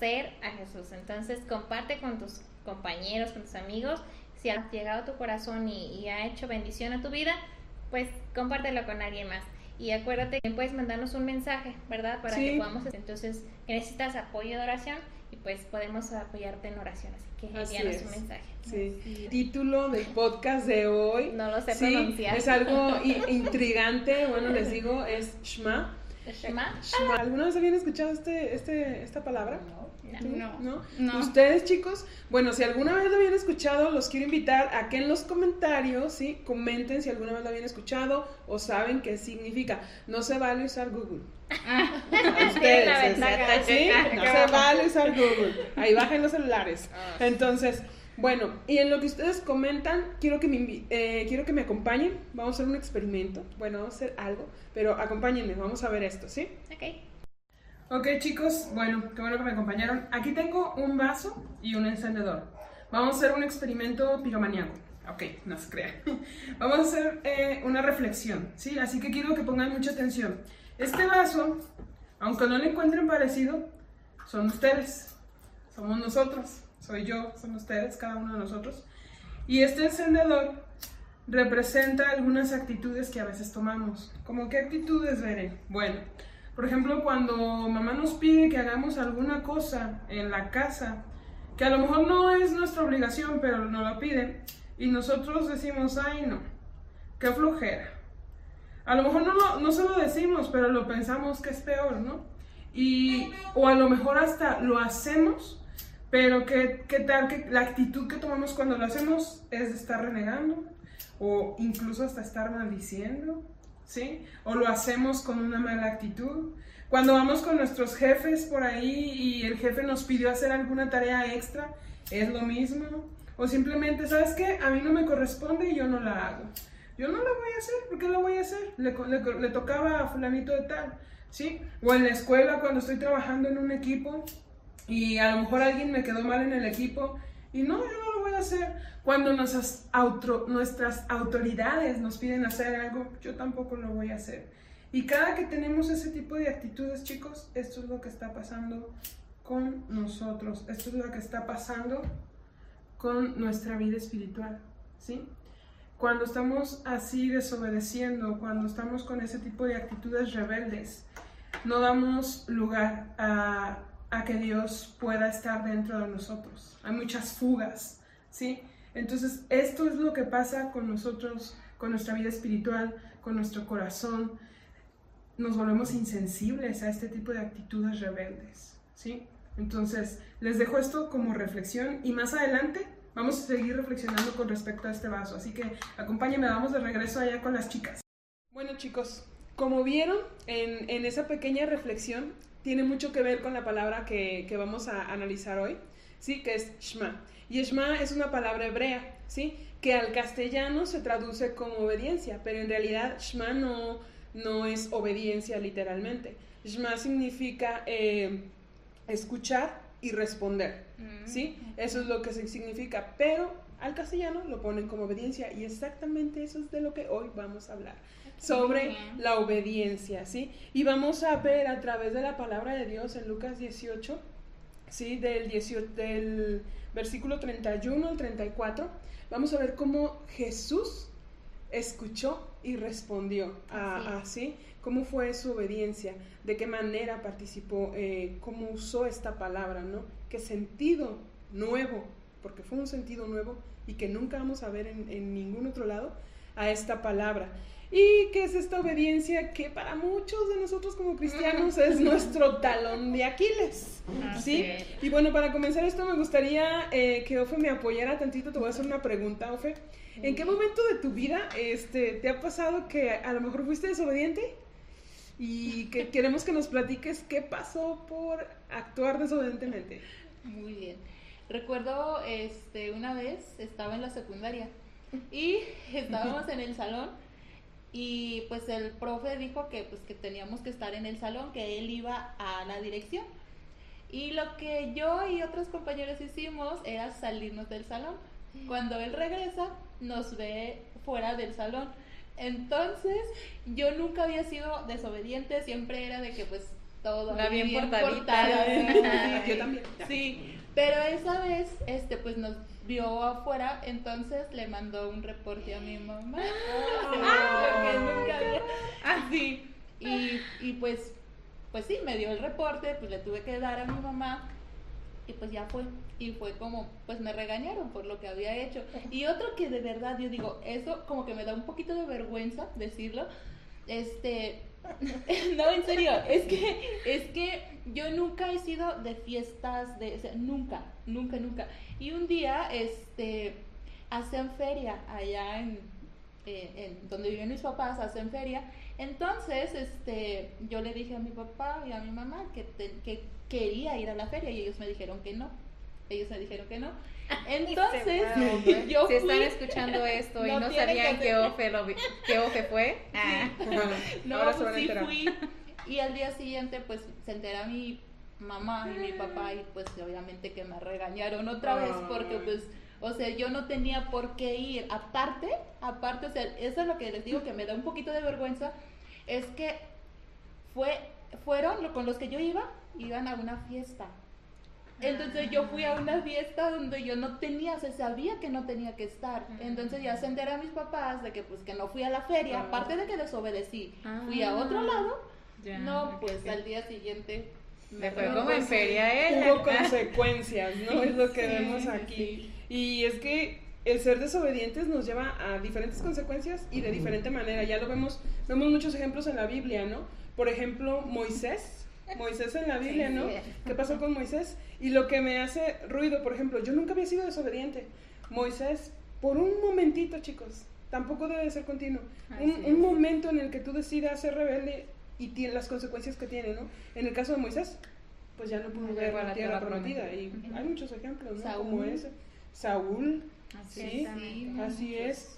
conocer a Jesús. Entonces comparte con tus compañeros, con tus amigos. Si ha llegado a tu corazón y, y ha hecho bendición a tu vida, pues compártelo con alguien más. Y acuérdate que puedes mandarnos un mensaje, ¿verdad? Para que podamos. Entonces, necesitas apoyo de oración y pues podemos apoyarte en oración. Así que envíanos un mensaje. Sí. Título del podcast de hoy. No lo sé pronunciar. Es algo intrigante. Bueno, les digo, es Shma. Shema. ¿Alguna vez habían escuchado este, este, esta palabra? No. no. ¿No? Ustedes, chicos, bueno, si alguna vez lo habían escuchado, los quiero invitar a que en los comentarios, ¿sí? Comenten si alguna vez lo habían escuchado o saben qué significa. No se vale usar Google. Ah. Ustedes, ¿sí? No se vale usar Google. Ahí bajen los celulares. Ah. Entonces, bueno, y en lo que ustedes comentan, quiero que me, eh, quiero que me acompañen. Vamos a hacer un experimento. Bueno, vamos a hacer algo, pero acompáñenme, vamos a ver esto, ¿sí? Ok. Ok, chicos, bueno, qué bueno que me acompañaron. Aquí tengo un vaso y un encendedor. Vamos a hacer un experimento piromaniaco. Ok, no se crean. Vamos a hacer eh, una reflexión, ¿sí? Así que quiero que pongan mucha atención. Este vaso, aunque no le encuentren parecido, son ustedes, somos nosotros soy yo, son ustedes, cada uno de nosotros. Y este encendedor representa algunas actitudes que a veces tomamos. ¿Cómo qué actitudes, veré? Bueno, por ejemplo, cuando mamá nos pide que hagamos alguna cosa en la casa, que a lo mejor no es nuestra obligación, pero nos la piden, y nosotros decimos, ay no, qué flojera. A lo mejor no, no se lo decimos, pero lo pensamos que es peor, ¿no? Y, o a lo mejor hasta lo hacemos pero ¿qué, qué tal que la actitud que tomamos cuando lo hacemos es de estar renegando o incluso hasta estar maldiciendo, ¿sí? O lo hacemos con una mala actitud. Cuando vamos con nuestros jefes por ahí y el jefe nos pidió hacer alguna tarea extra, es lo mismo. O simplemente, ¿sabes qué? A mí no me corresponde y yo no la hago. Yo no la voy a hacer, ¿por qué la voy a hacer? Le, le, le tocaba a fulanito de tal, ¿sí? O en la escuela cuando estoy trabajando en un equipo y a lo mejor alguien me quedó mal en el equipo y no, yo no lo voy a hacer. Cuando nuestras, autoridades nos piden hacer algo, yo tampoco lo voy a hacer. Y cada que tenemos ese tipo de actitudes, chicos, esto es lo que está pasando con nosotros. Esto es lo que está pasando con nuestra vida espiritual, ¿sí? Cuando estamos así desobedeciendo, cuando estamos con ese tipo de actitudes rebeldes, no damos lugar a a que Dios pueda estar dentro de nosotros. Hay muchas fugas, ¿sí? Entonces, esto es lo que pasa con nosotros, con nuestra vida espiritual, con nuestro corazón. Nos volvemos insensibles a este tipo de actitudes rebeldes, ¿sí? Entonces, les dejo esto como reflexión y más adelante vamos a seguir reflexionando con respecto a este vaso. Así que acompáñenme, vamos de regreso allá con las chicas. Bueno, chicos, como vieron en, en esa pequeña reflexión, tiene mucho que ver con la palabra que, que, vamos a analizar hoy, ¿sí? Que es Shema. Y Shema es una palabra hebrea, ¿sí? Que al castellano se traduce como obediencia, pero en realidad Shema no, no es obediencia literalmente. Shema significa eh, escuchar y responder, mm. ¿sí? Eso es lo que significa, pero al castellano lo ponen como obediencia y exactamente eso es de lo que hoy vamos a hablar sobre la obediencia, ¿sí? Y vamos a ver a través de la palabra de Dios en Lucas 18, ¿sí? Del, del versículo 31 al 34, vamos a ver cómo Jesús escuchó y respondió a, así, cómo fue su obediencia, de qué manera participó, eh, cómo usó esta palabra, ¿no? Qué sentido nuevo, porque fue un sentido nuevo y que nunca vamos a ver en, en ningún otro lado a esta palabra. ¿Y qué es esta obediencia que para muchos de nosotros como cristianos es nuestro talón de Aquiles? ¿Sí? Y bueno, para comenzar esto me gustaría eh, que Ofe me apoyara tantito. Te voy a hacer una pregunta, Ofe. ¿En qué momento de tu vida este, te ha pasado que a lo mejor fuiste desobediente? Y que queremos que nos platiques qué pasó por actuar desobedientemente. Muy bien. Recuerdo este, una vez estaba en la secundaria y estábamos en el salón y pues el profe dijo que pues que teníamos que estar en el salón, que él iba a la dirección. Y lo que yo y otros compañeros hicimos era salirnos del salón. Cuando él regresa, nos ve fuera del salón. Entonces, yo nunca había sido desobediente, siempre era de que pues todo. La bien portadita. portada. Yo también. Sí, pero esa vez, este, pues nos vio afuera, entonces le mandó un reporte a mi mamá. porque pues, pues sí, me dio el reporte, pues le tuve que dar a mi mamá. Y pues ya fue. Y fue como, pues me regañaron por lo que había hecho. Y otro que de verdad, yo digo, eso como que me da un poquito de vergüenza decirlo. Este, no, en serio, es que, es que yo nunca he sido de fiestas, de, nunca, nunca, nunca. Y un día, este, hacen feria allá en, eh, en donde viven mis papás, hacen feria. Entonces, este, yo le dije a mi papá y a mi mamá que, te- que quería ir a la feria y ellos me dijeron que no. Ellos me dijeron que no. Entonces, yo si están fui- escuchando esto y No sabían que que hacer- Ofe, lo vi- que Ofe fue, ah, No, Ahora se pues van a sí fui. Y al día siguiente, pues se entera mi mamá y mi papá, y pues obviamente que me regañaron otra vez, porque pues, o sea, yo no tenía por qué ir. Aparte, aparte, o sea, eso es lo que les digo que me da un poquito de vergüenza, es que fue, fueron con los que yo iba, iban a una fiesta. Entonces yo fui a una fiesta donde yo no tenía, se sabía que no tenía que estar. Entonces ya se a mis papás de que pues que no fui a la feria, Ah. aparte de que desobedecí. Fui a Ah. otro lado. ya, no, pues al día siguiente Me fue como en feria ella. Hubo consecuencias, ¿no? Es lo que Sí, vemos aquí. sí. Y es que el ser desobedientes nos lleva a diferentes consecuencias y de diferente manera. Ya lo vemos, vemos muchos ejemplos en la Biblia, ¿no? Por ejemplo, Moisés. Moisés en la Biblia, ¿no? ¿Qué pasó con Moisés? Y lo que me hace ruido, por ejemplo, yo nunca había sido desobediente. Moisés, por un momentito, chicos, tampoco debe de ser continuo. Un, un momento en el que tú decidas ser rebelde y tiene las consecuencias que tiene, ¿no? En el caso de Moisés, pues ya no pudo ver la tierra prometida. Y hay muchos ejemplos, ¿no? Como ese. Saúl, Así Sí, así es.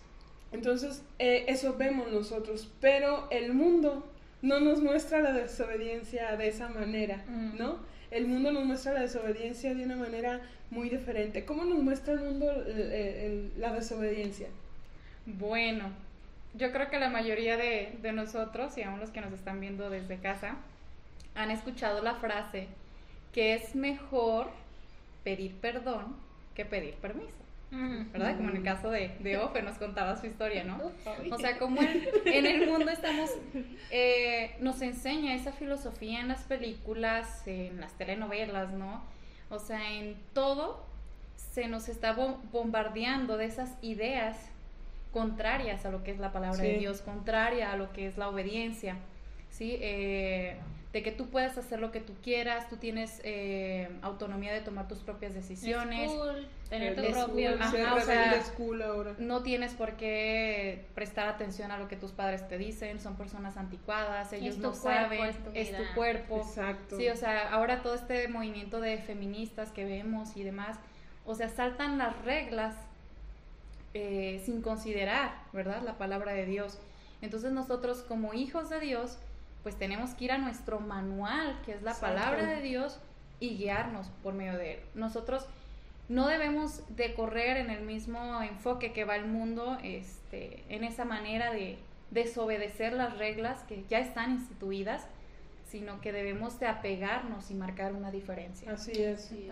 Entonces, eh, eso vemos nosotros, pero el mundo no nos muestra la desobediencia de esa manera, Mm. ¿no? El mundo nos muestra la desobediencia de una manera muy diferente. ¿Cómo nos muestra el mundo el- el- el- la desobediencia? Bueno, yo creo que la mayoría de, de nosotros, y aún los que nos están viendo desde casa, han escuchado la frase que es mejor pedir perdón que pedir permiso. ¿Verdad? Como en el caso de, de Ofe nos contaba su historia, ¿no? O sea, como en, en el mundo estamos, eh, nos enseña esa filosofía en las películas, en las telenovelas, ¿no? O sea, en todo se nos está bom- bombardeando de esas ideas contrarias a lo que es la palabra de. Dios, contraria a lo que es la obediencia, ¿sí? Eh, de que tú puedes hacer lo que tú quieras, tú tienes eh, autonomía de tomar tus propias decisiones, cool tener tu propio... o sea, ahora. no tienes por qué prestar atención a lo que tus padres te dicen, son personas anticuadas, ellos no cuerpo, saben, es tu es tu vida. cuerpo. Exacto. Sí, o sea, ahora todo este movimiento de feministas que vemos y demás, o sea, saltan las reglas eh, sin considerar, ¿verdad? La palabra de Dios. Entonces nosotros como hijos de Dios, pues tenemos que ir a nuestro manual, que es la palabra de Dios, y guiarnos por medio de él. Nosotros no debemos de correr en el mismo enfoque que va el mundo, este, en esa manera de desobedecer las reglas que ya están instituidas, sino que debemos de apegarnos y marcar una diferencia. Así es. Sí.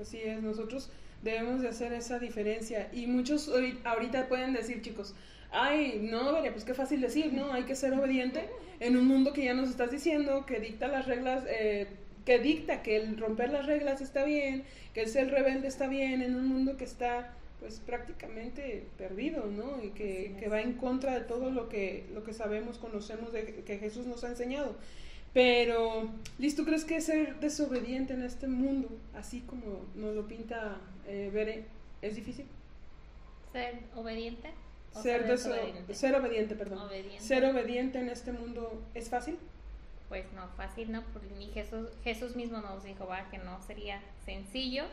Así es, nosotros debemos de hacer esa diferencia. Y muchos ahori- ahorita pueden decir, chicos, ay, no, Veria, pues qué fácil decir, ¿no? Hay que ser obediente en un mundo que ya nos estás diciendo, que dicta las reglas, eh, que dicta que el romper las reglas está bien, que el ser rebelde está bien, en un mundo que está pues prácticamente perdido, ¿no? Y que, que va en contra de todo lo que, lo que sabemos, conocemos, de que Jesús nos ha enseñado. Pero, Liz, ¿tú crees que ser desobediente en este mundo, así como nos lo pinta eh, Bere, es difícil? Ser obediente. Ser, deso- desobediente? ser obediente, perdón. Obediente. Ser obediente en este mundo es fácil. Pues no, fácil, ¿no? Porque ni Jesús, Jesús mismo nos dijo, va, que no sería sencillo.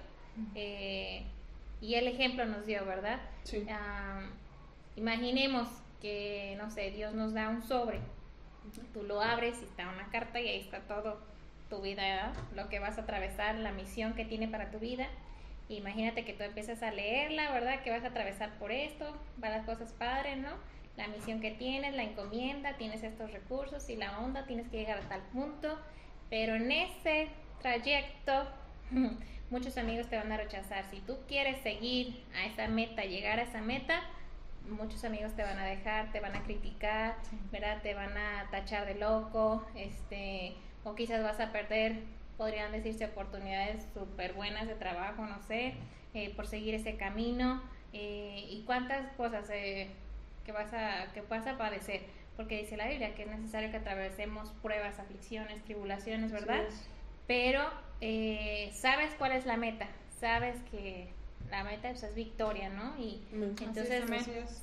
Eh, y el ejemplo nos dio, ¿verdad? Sí. Imaginemos que, no sé, Dios nos da un sobre. Tú lo abres y está una carta y ahí está todo tu vida, ¿verdad? lo que vas a atravesar, la misión que tiene para tu vida. Imagínate que tú empiezas a leerla, ¿verdad? Que vas a atravesar por esto, van las cosas padres, ¿no? La misión que tienes, la encomienda, tienes estos recursos y la onda, tienes que llegar a tal punto. pero en ese trayecto muchos amigos te van a rechazar. Si tú quieres seguir a esa meta, llegar a esa meta, muchos amigos te van a dejar, te van a criticar, ¿verdad? Te van a tachar de loco, este, o quizás vas a perder, podrían decirse, oportunidades súper buenas de trabajo, no sé, eh, por seguir ese camino, eh, y cuántas cosas eh, que, vas a, que vas a padecer, porque dice la Biblia que es necesario que atravesemos pruebas, aflicciones, tribulaciones, ¿verdad? Pero sabes cuál es la meta, sabes que la meta pues, es victoria, ¿no? Y entonces,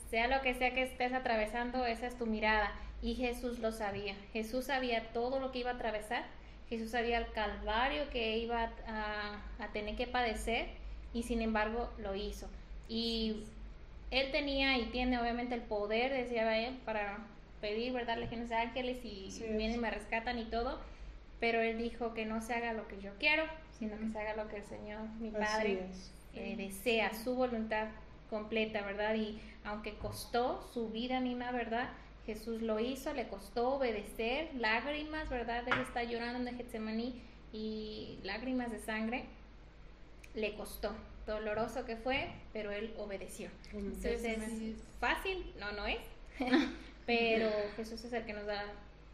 sea lo que sea que estés atravesando, esa es tu mirada. Y Jesús lo sabía. Jesús sabía todo lo que iba a atravesar. Jesús sabía el calvario que iba a, tener que padecer y sin embargo lo hizo. Y él tenía y tiene obviamente el poder, decía él, para pedir, ¿verdad? Legiones de ángeles y vienen y me rescatan y todo. Pero él dijo que no se haga lo que yo quiero, sino que se haga lo que el Señor, mi Padre, eh, desea, su voluntad completa, ¿verdad? Y aunque costó su vida misma, ¿verdad? Jesús lo hizo, le costó obedecer, lágrimas, ¿verdad? Él está llorando en Getsemaní y lágrimas de sangre, le costó. Doloroso que fue, pero él obedeció. Entonces es fácil, no, no es, pero Jesús es el que nos da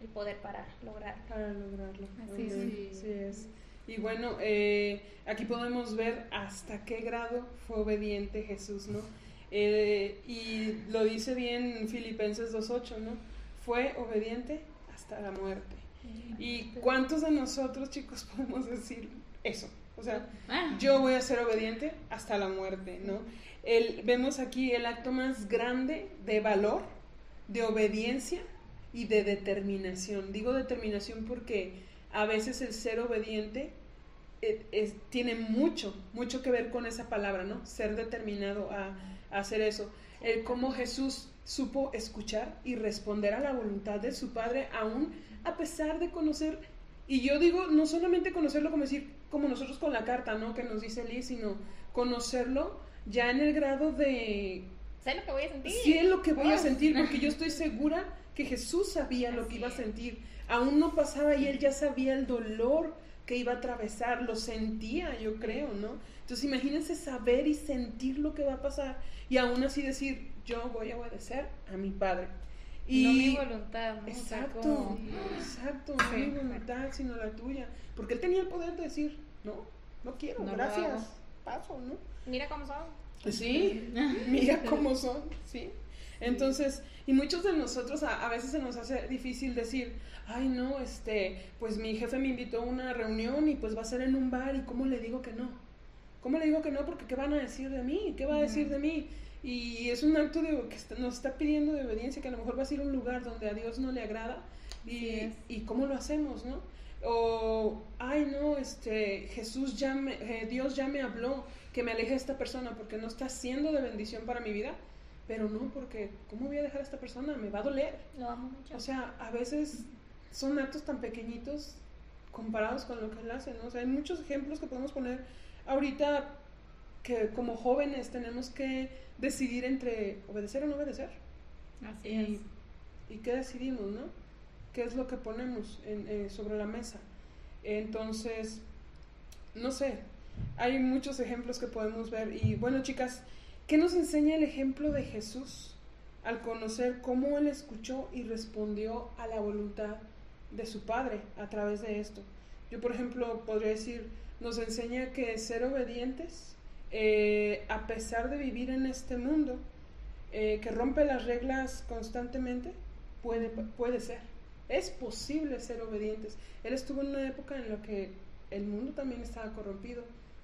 el poder para lograrlo. Para lograrlo. Así, es. Y bueno, eh, aquí podemos ver hasta qué grado fue obediente Jesús, ¿no? Eh, y lo dice bien Filipenses 2.8, ¿no? Fue obediente hasta la muerte. ¿Y cuántos de nosotros, chicos, podemos decir eso? O sea, ah. yo voy a ser obediente hasta la muerte, ¿no? El, vemos aquí el acto más grande de valor, de obediencia y de determinación. Digo determinación porque a veces el ser obediente eh, tiene mucho, mucho que ver con esa palabra, ¿no? Ser determinado a, hacer eso. El cómo Jesús supo escuchar y responder a la voluntad de su Padre, aún a pesar de conocer, y yo digo, no solamente conocerlo como decir, como nosotros con la carta, ¿no? Que nos dice Liz, sino conocerlo ya en el grado de... Sé lo que voy a sentir. Sí, es lo que voy a sentir, porque yo estoy segura que Jesús sabía lo que iba a sentir. Aún no pasaba y él ya sabía el dolor que iba a atravesar, lo sentía, yo creo, ¿no? Entonces imagínense saber y sentir lo que va a pasar y aún así decir, yo voy a obedecer a mi padre. Y no mi voluntad, Exacto, exacto, no mi voluntad, sino la tuya. Porque él tenía el poder de decir, no, no quiero, gracias, paso, ¿no? Mira cómo son. Sí, mira cómo son, sí. Entonces, y muchos de nosotros a, veces se nos hace difícil decir, ay no, este, pues mi jefe me invitó a una reunión y pues va a ser en un bar y cómo le digo que no. ¿Cómo le digo que no? Porque ¿qué van a decir de mí? ¿Qué va a decir de mí? Y es un acto de, que nos está pidiendo de obediencia, que a lo mejor va a ser un lugar donde a Dios no le agrada. Y, y cómo lo hacemos, ¿no? O, ay no, este, Jesús ya me, eh, Dios ya me habló que me aleje de esta persona porque no está siendo de bendición para mi vida pero no, porque ¿cómo voy a dejar a esta persona? Me va a doler. Lo amo mucho. O sea, a veces son actos tan pequeñitos comparados con lo que él hace, ¿no? O sea, hay muchos ejemplos que podemos poner ahorita que como jóvenes tenemos que decidir entre obedecer o no obedecer. Así y, es. ¿Y qué decidimos, no? ¿Qué es lo que ponemos eh, sobre la mesa? Entonces, no sé, hay muchos ejemplos que podemos ver. Y bueno, chicas, ¿Qué nos enseña el ejemplo de Jesús al conocer cómo él escuchó y respondió a la voluntad de su Padre a través de esto? Yo, por ejemplo, podría decir, nos enseña que ser obedientes, eh, a pesar de vivir en este mundo, eh, que rompe las reglas constantemente, puede, puede ser. Es posible ser obedientes. Él estuvo en una época en la que el mundo también estaba corrompido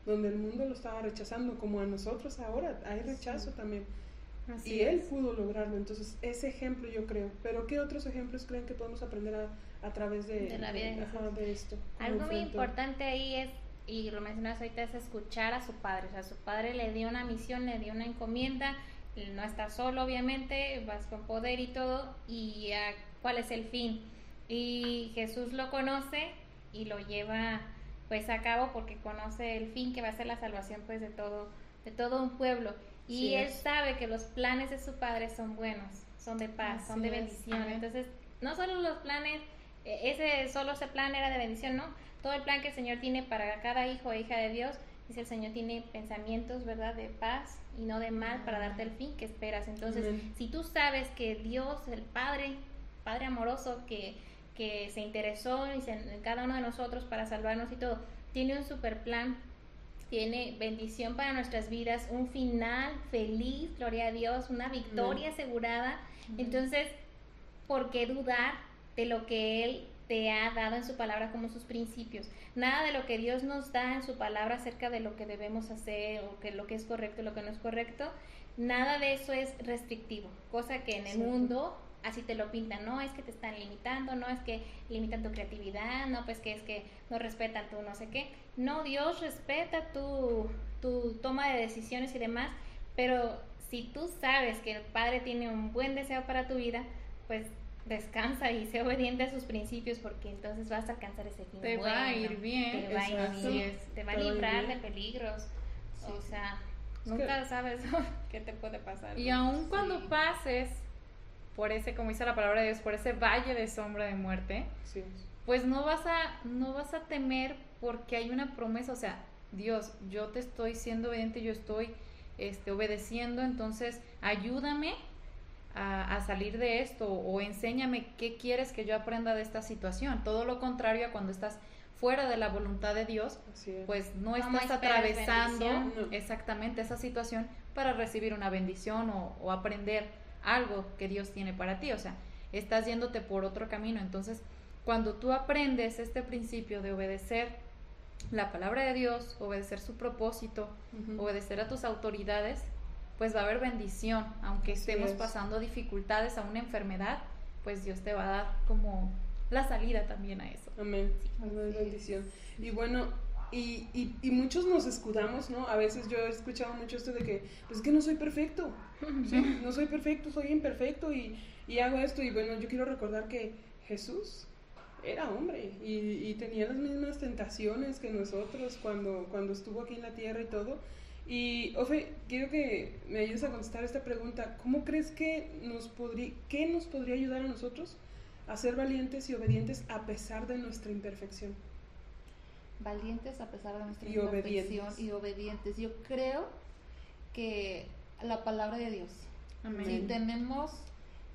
donde el mundo lo estaba rechazando, como a nosotros ahora, hay rechazo también. y él pudo lograrlo, entonces ese ejemplo yo creo. Pero ¿qué otros ejemplos creen que podemos aprender a, a través de, la vida de, esto? Algo muy importante ahí es, y lo mencionas ahorita, es escuchar a su padre. O sea, su padre le dio una misión, le dio una encomienda, no está solo obviamente, vas con poder y todo, y cuál es el fin. Y Jesús lo conoce y lo lleva pues a cabo porque conoce el fin que va a ser la salvación pues de todo de todo un pueblo y él sabe que los planes de su padre son buenos son de paz son de bendición entonces no solo los planes e- ese solo ese plan era de bendición, no. Todo el plan que el Señor tiene para cada hijo e hija de Dios, dice el Señor tiene pensamientos, ¿verdad? De paz y no de mal para darte el fin que esperas. Entonces, Amén. si tú sabes que Dios, el Padre, Padre amoroso que, que se interesó se- en cada uno de nosotros para salvarnos y todo, tiene un super plan, tiene bendición para nuestras vidas, un final feliz, gloria a Dios, una victoria asegurada. Entonces, ¿por qué dudar de lo que Él te ha dado en su palabra como sus principios? Nada de lo que Dios nos da en su palabra acerca de lo que debemos hacer o que lo que es correcto y lo que no es correcto, nada de eso es restrictivo, cosa que en el mundo así te lo pintan, no es que te están limitando, no es que limitan tu creatividad, no pues que es que no respetan tu no sé qué. No, Dios respeta tu, tu toma de decisiones y demás, pero si tú sabes que el Padre tiene un buen deseo para tu vida, pues descansa y sé obediente a sus principios porque entonces vas a alcanzar ese fin. Te va a ir bien, Te va a ir bien, te va a Te va a ir librar de peligros. O Sí. sea, Es nunca sabes qué te puede pasar. Y aun cuando Sí. pases por ese, como dice la palabra de Dios, por ese valle de sombra de muerte, Sí. pues no vas a, no vas a temer porque hay una promesa, o sea, Dios, yo te estoy siendo obediente, yo estoy este, obedeciendo, entonces ayúdame a, a salir de esto o enséñame qué quieres que yo aprenda de esta situación. Todo lo contrario a cuando estás fuera de la voluntad de Dios, pues no ¿Cómo estás atravesando bendición? Exactamente esa situación para recibir una bendición o, o aprender algo que Dios tiene para ti. O sea, estás yéndote por otro camino. Entonces, cuando tú aprendes este principio de obedecer la palabra de Dios, obedecer su propósito, obedecer a tus autoridades, pues va a haber bendición. Aunque estemos es. pasando dificultades a una enfermedad, pues Dios te va a dar como la salida también a eso. Amén. Amén, bendición. Y bueno, y, y, y muchos nos escudamos, ¿no? A veces yo he escuchado mucho esto de que, pues es que no soy perfecto, ¿sí? No soy perfecto, soy imperfecto y, y hago esto. Y bueno, yo quiero recordar que Jesús era hombre y, y tenía las mismas tentaciones que nosotros cuando, cuando estuvo aquí en la tierra y todo. Y, Ofe, quiero que me ayudes a contestar esta pregunta. ¿Cómo crees que nos podría, qué nos podría ayudar a nosotros a ser valientes y obedientes a pesar de nuestra imperfección? Valientes a pesar de nuestra Y obedientes. y obedientes. Yo creo que la palabra de Dios. Amén. Si tenemos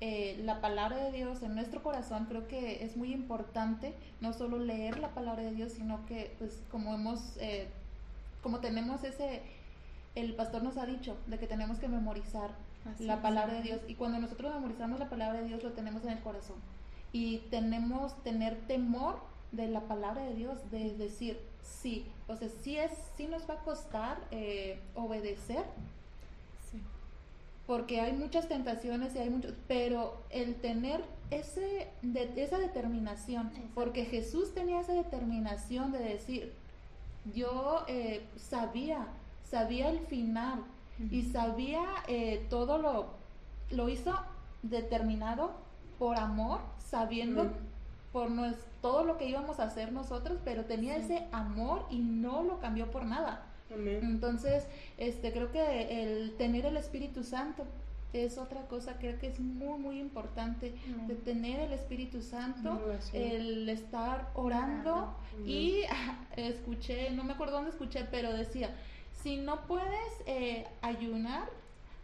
eh, la palabra de Dios en nuestro corazón, creo que es muy importante no solo leer la palabra de Dios, sino que, pues, como hemos, eh, como tenemos ese, el pastor nos ha dicho de que tenemos que memorizar Así la es. palabra de Dios y cuando nosotros memorizamos la palabra de Dios lo tenemos en el corazón y tenemos tener temor de la palabra de Dios de decir sí o sea sí es sí nos va a costar eh, obedecer Sí. porque hay muchas tentaciones y hay muchos pero el tener ese de, esa determinación Exacto. porque Jesús tenía esa determinación de decir yo eh, sabía sabía el final y sabía eh, todo lo lo hizo determinado por amor sabiendo por nues- todo lo que íbamos a hacer nosotros pero tenía ese amor y no lo cambió por nada. Amén. entonces este creo que el tener el Espíritu Santo es otra cosa creo que es muy muy importante Amén. de tener el Espíritu Santo el estar orando y escuché, no me acuerdo dónde escuché, pero decía, si no puedes eh, ayunar,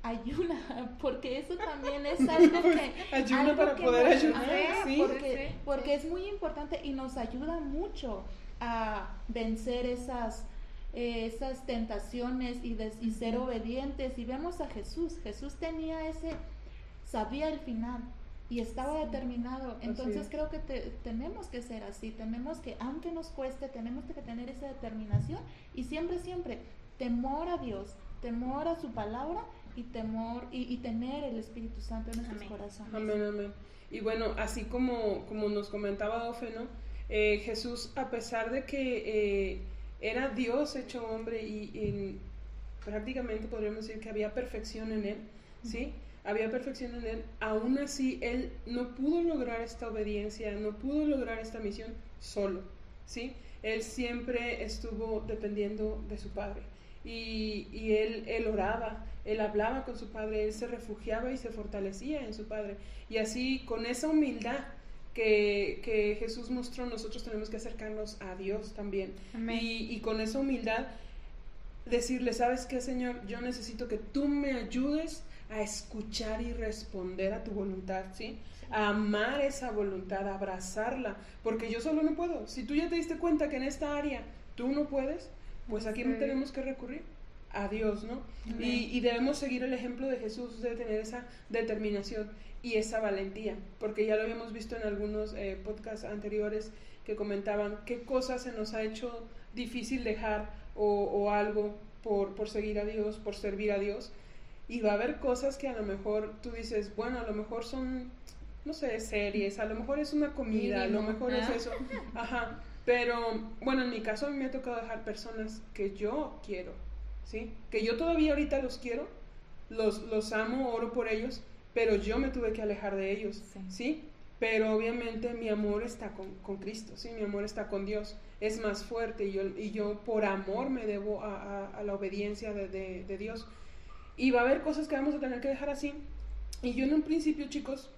ayuna, porque eso también es algo que... Ayuna algo para que poder nos- ayunar, Ajá, sí. Porque, Sí, porque es muy importante y nos ayuda mucho a vencer esas eh, esas tentaciones y, des- y ser obedientes. Y vemos a Jesús. Jesús tenía ese sabía el final y estaba determinado. entonces es. creo que te- tenemos que ser así. Tenemos que aunque nos cueste tenemos que tener esa determinación y siempre siempre temor a Dios temor a su palabra y temor y, y tener el Espíritu Santo en nuestros Amén. corazones Amén, amén. Y bueno, así como, como nos comentaba Ofe, ¿no? Eh, Jesús, a pesar de que eh, era Dios hecho hombre y, y prácticamente podríamos decir que había perfección en él, ¿sí? Había perfección en él, aún así él no pudo lograr esta obediencia, no pudo lograr esta misión solo, ¿sí? Él siempre estuvo dependiendo de su Padre. Y, y él, él oraba, él hablaba con su Padre, él se refugiaba y se fortalecía en su Padre. Y así, con esa humildad que, que Jesús mostró, nosotros tenemos que acercarnos a Dios también. Y, y con esa humildad decirle, ¿sabes qué, Señor? Yo necesito que tú me ayudes a escuchar y responder a tu voluntad, ¿sí? A amar esa voluntad, a abrazarla, porque yo solo no puedo. Si tú ya te diste cuenta que en esta área tú no puedes, pues aquí Sí. tenemos que recurrir a Dios, ¿no? Y, y debemos seguir el ejemplo de Jesús de tener esa determinación y esa valentía, porque ya lo habíamos visto en algunos eh, podcasts anteriores que comentaban qué cosas se nos ha hecho difícil dejar o, o algo por, por seguir a Dios, por servir a Dios. Y va a haber cosas que a lo mejor tú dices, bueno, a lo mejor son, no sé, series, a lo mejor es una comida, a lo mejor ¿ah? es eso. Ajá. Pero bueno, en mi caso a mí me ha tocado dejar personas que yo quiero, ¿sí? Que yo todavía ahorita los quiero, los, los amo, oro por ellos, pero yo me tuve que alejar de ellos, Sí. ¿sí? Pero obviamente mi amor está con, con Cristo, ¿sí? Mi amor está con Dios, es más fuerte y yo, y yo por amor me debo a, a- a la obediencia de, de- de Dios. Y va a haber cosas que vamos a tener que dejar así. Y yo en un principio, chicos,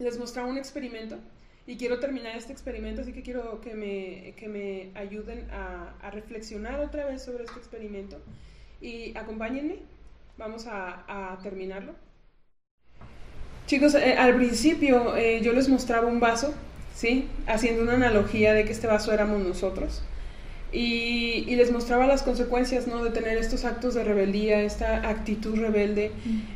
les mostraba un experimento y quiero terminar este experimento, así que quiero que me, que me ayuden a, a reflexionar otra vez sobre este experimento. Y acompáñenme, vamos a, a terminarlo. Chicos, eh, al principio eh, yo les mostraba un vaso, ¿sí? Haciendo una analogía de que este vaso éramos nosotros. Y, y les mostraba las consecuencias, ¿no? De tener estos actos de rebeldía, esta actitud rebelde,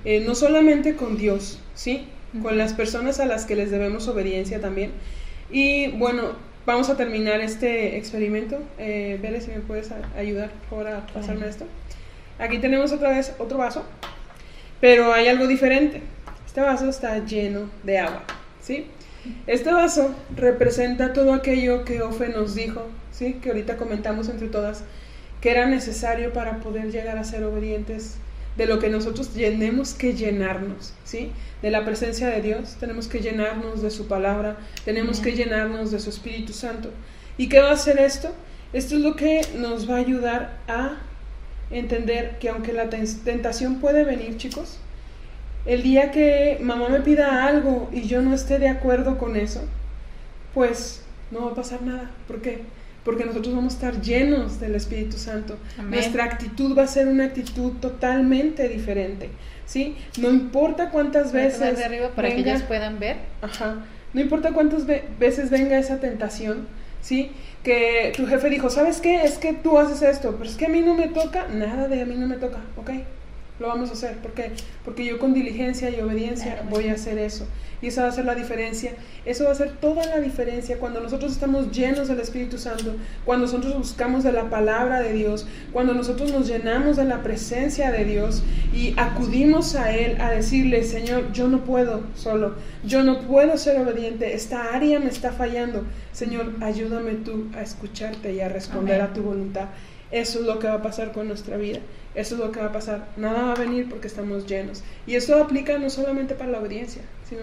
eh, no solamente con Dios, ¿sí? Con las personas a las que les debemos obediencia también. Y bueno, vamos a terminar este experimento. Eh, Bele, si me puedes ayudar, favor, a pasarme esto. Aquí tenemos otra vez otro vaso, pero hay algo diferente. Este vaso está lleno de agua, ¿sí? Este vaso representa todo aquello que Ofe nos dijo, ¿sí? Que ahorita comentamos entre todas, que era necesario para poder llegar a ser obedientes de lo que nosotros tenemos que llenarnos, ¿sí? De la presencia de Dios, tenemos que llenarnos de su palabra, tenemos que llenarnos de su Espíritu Santo. ¿Y qué va a hacer esto? Esto es lo que nos va a ayudar a entender que aunque la ten- tentación puede venir, chicos, el día que mamá me pida algo y yo no esté de acuerdo con eso, pues no va a pasar nada. ¿Por qué? Porque nosotros vamos a estar llenos del Espíritu Santo. Amén. Nuestra actitud va a ser una actitud totalmente diferente. ¿Sí? No importa cuántas veces de arriba para que venga- ellos puedan ver. Ajá. No importa cuántas ve- veces venga esa tentación, ¿sí? Que tu jefe dijo, ¿sabes qué? Es que tú haces esto, pero es que a mí no me toca, nada de a mí no me toca, ¿ok? Lo vamos a hacer, ¿por qué? Porque yo con diligencia y obediencia voy a hacer eso. Y esa va a ser la diferencia. Eso va a ser toda la diferencia cuando nosotros estamos llenos del Espíritu Santo, cuando nosotros buscamos de la palabra de Dios, cuando nosotros nos llenamos de la presencia de Dios y acudimos a Él a decirle, Señor, yo no puedo solo, yo no puedo ser obediente, esta área me está fallando. Señor, ayúdame tú a escucharte y a responder Amén. a tu voluntad. Eso es lo que va a pasar con nuestra vida. Eso es lo que va a pasar. Nada va a venir porque estamos llenos. Y esto aplica no solamente para la obediencia, sino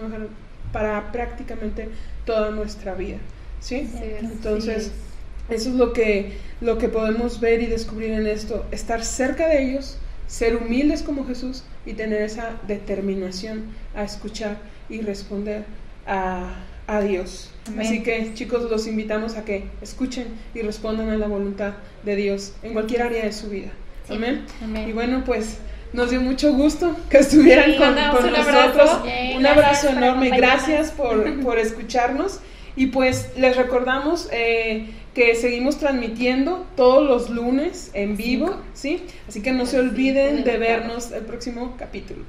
para prácticamente toda nuestra vida. ¿Sí? Entonces, Sí. eso es lo que, lo que podemos ver y descubrir en esto. Estar cerca de ellos, ser humildes como Jesús y tener esa determinación a escuchar y responder a, a Dios. Amén. Así que chicos, los invitamos a que escuchen y respondan a la voluntad de Dios en cualquier área de su vida. Sí. Amén. Amén. Y bueno, pues nos dio mucho gusto que estuvieran Sí, con, con un nosotros. abrazo. Yay, un abrazo enorme. Gracias por, por escucharnos. Y pues les recordamos eh, que seguimos transmitiendo todos los lunes en vivo, ¿sí? Así que no se olviden de vernos el próximo capítulo.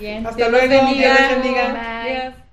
Bien. Hasta Dios luego. bendiga. Dios les bendiga. Bye.